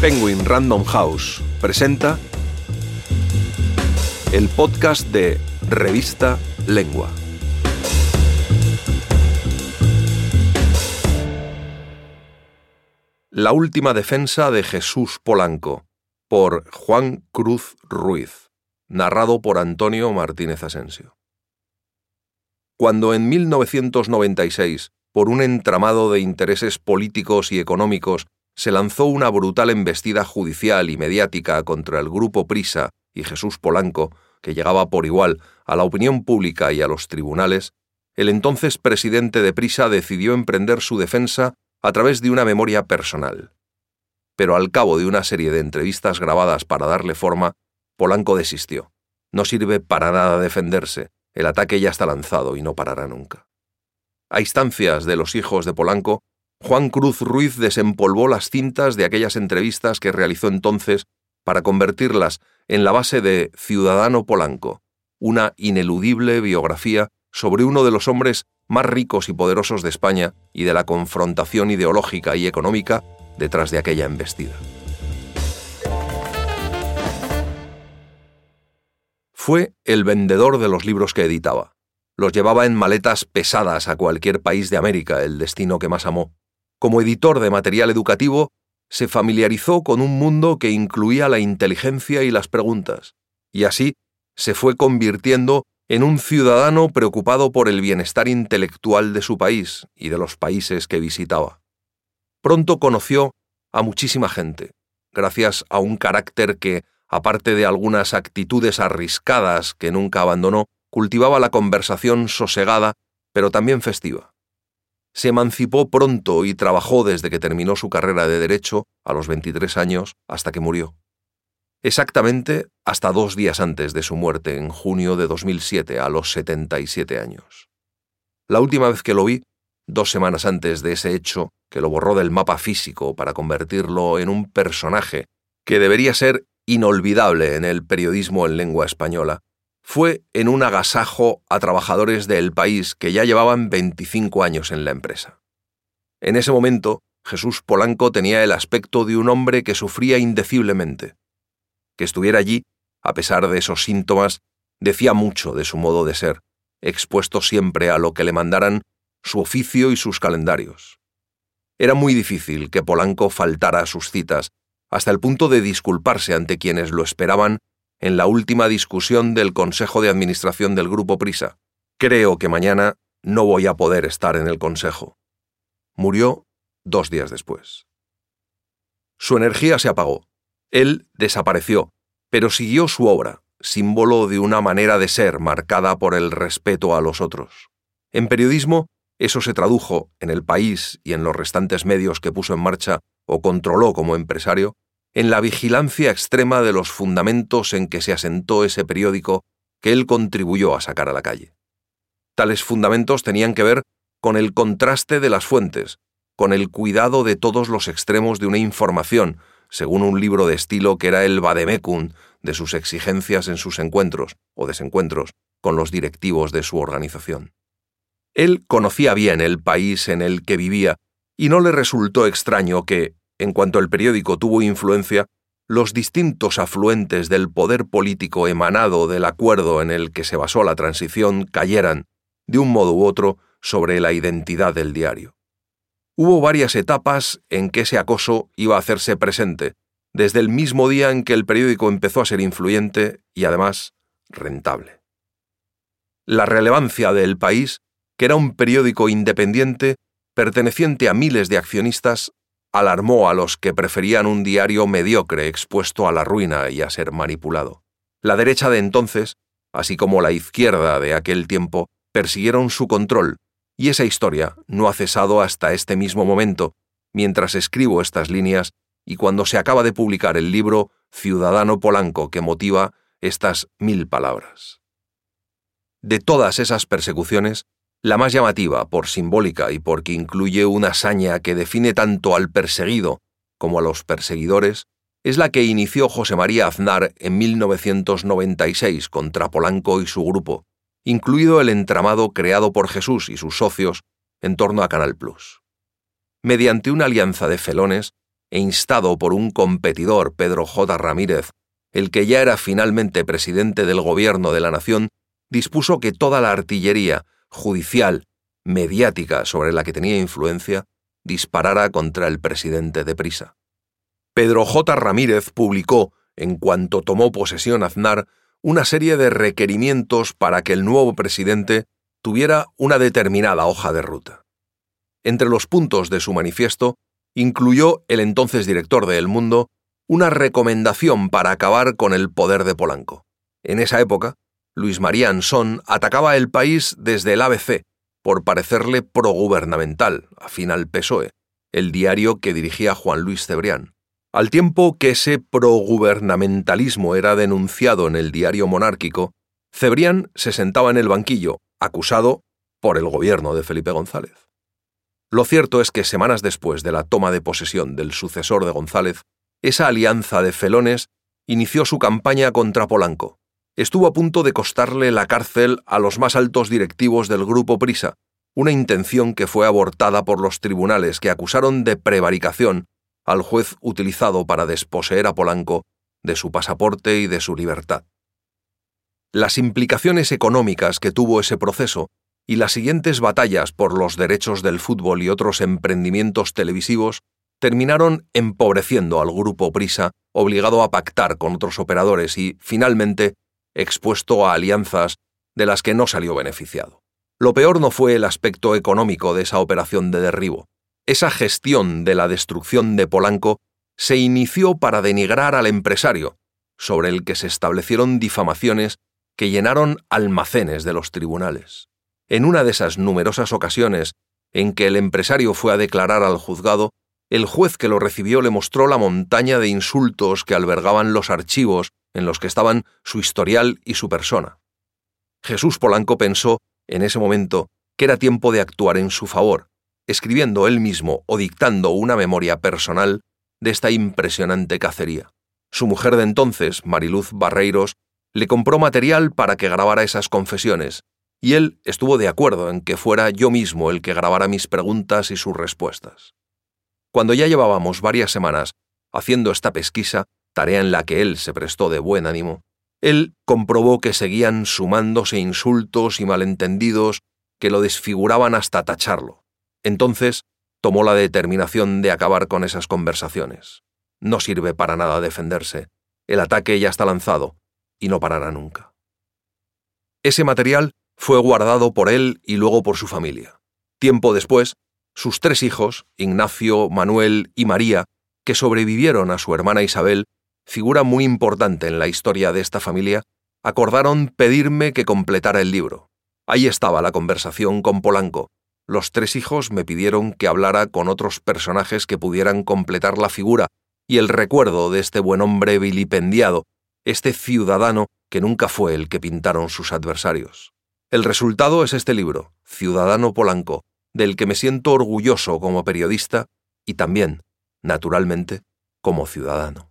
Penguin Random House presenta el podcast de Revista Lengua. La última defensa de Jesús Polanco por Juan Cruz Ruiz, narrado por Antonio Martínez Asensio. Cuando en 1996, por un entramado de intereses políticos y económicos, se lanzó una brutal embestida judicial y mediática contra el grupo Prisa y Jesús Polanco, que llegaba por igual a la opinión pública y a los tribunales, el entonces presidente de Prisa decidió emprender su defensa a través de una memoria personal. Pero al cabo de una serie de entrevistas grabadas para darle forma, Polanco desistió. No sirve para nada defenderse, el ataque ya está lanzado y no parará nunca. A instancias de los hijos de Polanco, Juan Cruz Ruiz desempolvó las cintas de aquellas entrevistas que realizó entonces para convertirlas en la base de Ciudadano Polanco, una ineludible biografía sobre uno de los hombres más ricos y poderosos de España y de la confrontación ideológica y económica detrás de aquella embestida. Fue el vendedor de los libros que editaba. Los llevaba en maletas pesadas a cualquier país de América, el destino que más amó como editor de material educativo, se familiarizó con un mundo que incluía la inteligencia y las preguntas, y así se fue convirtiendo en un ciudadano preocupado por el bienestar intelectual de su país y de los países que visitaba. Pronto conoció a muchísima gente, gracias a un carácter que, aparte de algunas actitudes arriscadas que nunca abandonó, cultivaba la conversación sosegada, pero también festiva se emancipó pronto y trabajó desde que terminó su carrera de derecho a los 23 años hasta que murió. Exactamente hasta dos días antes de su muerte, en junio de 2007, a los 77 años. La última vez que lo vi, dos semanas antes de ese hecho que lo borró del mapa físico para convertirlo en un personaje que debería ser inolvidable en el periodismo en lengua española, fue en un agasajo a trabajadores del país que ya llevaban 25 años en la empresa. En ese momento, Jesús Polanco tenía el aspecto de un hombre que sufría indeciblemente. Que estuviera allí, a pesar de esos síntomas, decía mucho de su modo de ser, expuesto siempre a lo que le mandaran su oficio y sus calendarios. Era muy difícil que Polanco faltara a sus citas, hasta el punto de disculparse ante quienes lo esperaban en la última discusión del Consejo de Administración del Grupo Prisa. Creo que mañana no voy a poder estar en el Consejo. Murió dos días después. Su energía se apagó. Él desapareció, pero siguió su obra, símbolo de una manera de ser marcada por el respeto a los otros. En periodismo, eso se tradujo en el país y en los restantes medios que puso en marcha o controló como empresario en la vigilancia extrema de los fundamentos en que se asentó ese periódico que él contribuyó a sacar a la calle. Tales fundamentos tenían que ver con el contraste de las fuentes, con el cuidado de todos los extremos de una información, según un libro de estilo que era el vademecum de sus exigencias en sus encuentros o desencuentros con los directivos de su organización. Él conocía bien el país en el que vivía y no le resultó extraño que, en cuanto el periódico tuvo influencia, los distintos afluentes del poder político emanado del acuerdo en el que se basó la transición cayeran, de un modo u otro, sobre la identidad del diario. Hubo varias etapas en que ese acoso iba a hacerse presente, desde el mismo día en que el periódico empezó a ser influyente y además rentable. La relevancia del país, que era un periódico independiente, perteneciente a miles de accionistas, alarmó a los que preferían un diario mediocre expuesto a la ruina y a ser manipulado. La derecha de entonces, así como la izquierda de aquel tiempo, persiguieron su control, y esa historia no ha cesado hasta este mismo momento, mientras escribo estas líneas y cuando se acaba de publicar el libro Ciudadano Polanco que motiva estas mil palabras. De todas esas persecuciones, la más llamativa por simbólica y porque incluye una hazaña que define tanto al perseguido como a los perseguidores, es la que inició José María Aznar en 1996 contra Polanco y su grupo, incluido el entramado creado por Jesús y sus socios en torno a Canal Plus. Mediante una alianza de felones, e instado por un competidor, Pedro J. Ramírez, el que ya era finalmente presidente del gobierno de la nación, dispuso que toda la artillería judicial, mediática sobre la que tenía influencia, disparara contra el presidente de Prisa. Pedro J. Ramírez publicó, en cuanto tomó posesión Aznar, una serie de requerimientos para que el nuevo presidente tuviera una determinada hoja de ruta. Entre los puntos de su manifiesto incluyó el entonces director de El Mundo una recomendación para acabar con el poder de Polanco. En esa época, Luis María Ansón atacaba el país desde el ABC, por parecerle progubernamental, afín al PSOE, el diario que dirigía Juan Luis Cebrián. Al tiempo que ese progubernamentalismo era denunciado en el diario monárquico, Cebrián se sentaba en el banquillo, acusado por el gobierno de Felipe González. Lo cierto es que semanas después de la toma de posesión del sucesor de González, esa alianza de felones inició su campaña contra Polanco. Estuvo a punto de costarle la cárcel a los más altos directivos del grupo Prisa, una intención que fue abortada por los tribunales que acusaron de prevaricación al juez utilizado para desposeer a Polanco de su pasaporte y de su libertad. Las implicaciones económicas que tuvo ese proceso y las siguientes batallas por los derechos del fútbol y otros emprendimientos televisivos terminaron empobreciendo al grupo Prisa, obligado a pactar con otros operadores y, finalmente, expuesto a alianzas de las que no salió beneficiado. Lo peor no fue el aspecto económico de esa operación de derribo. Esa gestión de la destrucción de Polanco se inició para denigrar al empresario, sobre el que se establecieron difamaciones que llenaron almacenes de los tribunales. En una de esas numerosas ocasiones en que el empresario fue a declarar al juzgado, el juez que lo recibió le mostró la montaña de insultos que albergaban los archivos en los que estaban su historial y su persona. Jesús Polanco pensó, en ese momento, que era tiempo de actuar en su favor, escribiendo él mismo o dictando una memoria personal de esta impresionante cacería. Su mujer de entonces, Mariluz Barreiros, le compró material para que grabara esas confesiones, y él estuvo de acuerdo en que fuera yo mismo el que grabara mis preguntas y sus respuestas. Cuando ya llevábamos varias semanas haciendo esta pesquisa, tarea en la que él se prestó de buen ánimo, él comprobó que seguían sumándose insultos y malentendidos que lo desfiguraban hasta tacharlo. Entonces tomó la determinación de acabar con esas conversaciones. No sirve para nada defenderse. El ataque ya está lanzado y no parará nunca. Ese material fue guardado por él y luego por su familia. Tiempo después, sus tres hijos, Ignacio, Manuel y María, que sobrevivieron a su hermana Isabel, figura muy importante en la historia de esta familia, acordaron pedirme que completara el libro. Ahí estaba la conversación con Polanco. Los tres hijos me pidieron que hablara con otros personajes que pudieran completar la figura y el recuerdo de este buen hombre vilipendiado, este ciudadano que nunca fue el que pintaron sus adversarios. El resultado es este libro, Ciudadano Polanco, del que me siento orgulloso como periodista y también, naturalmente, como ciudadano.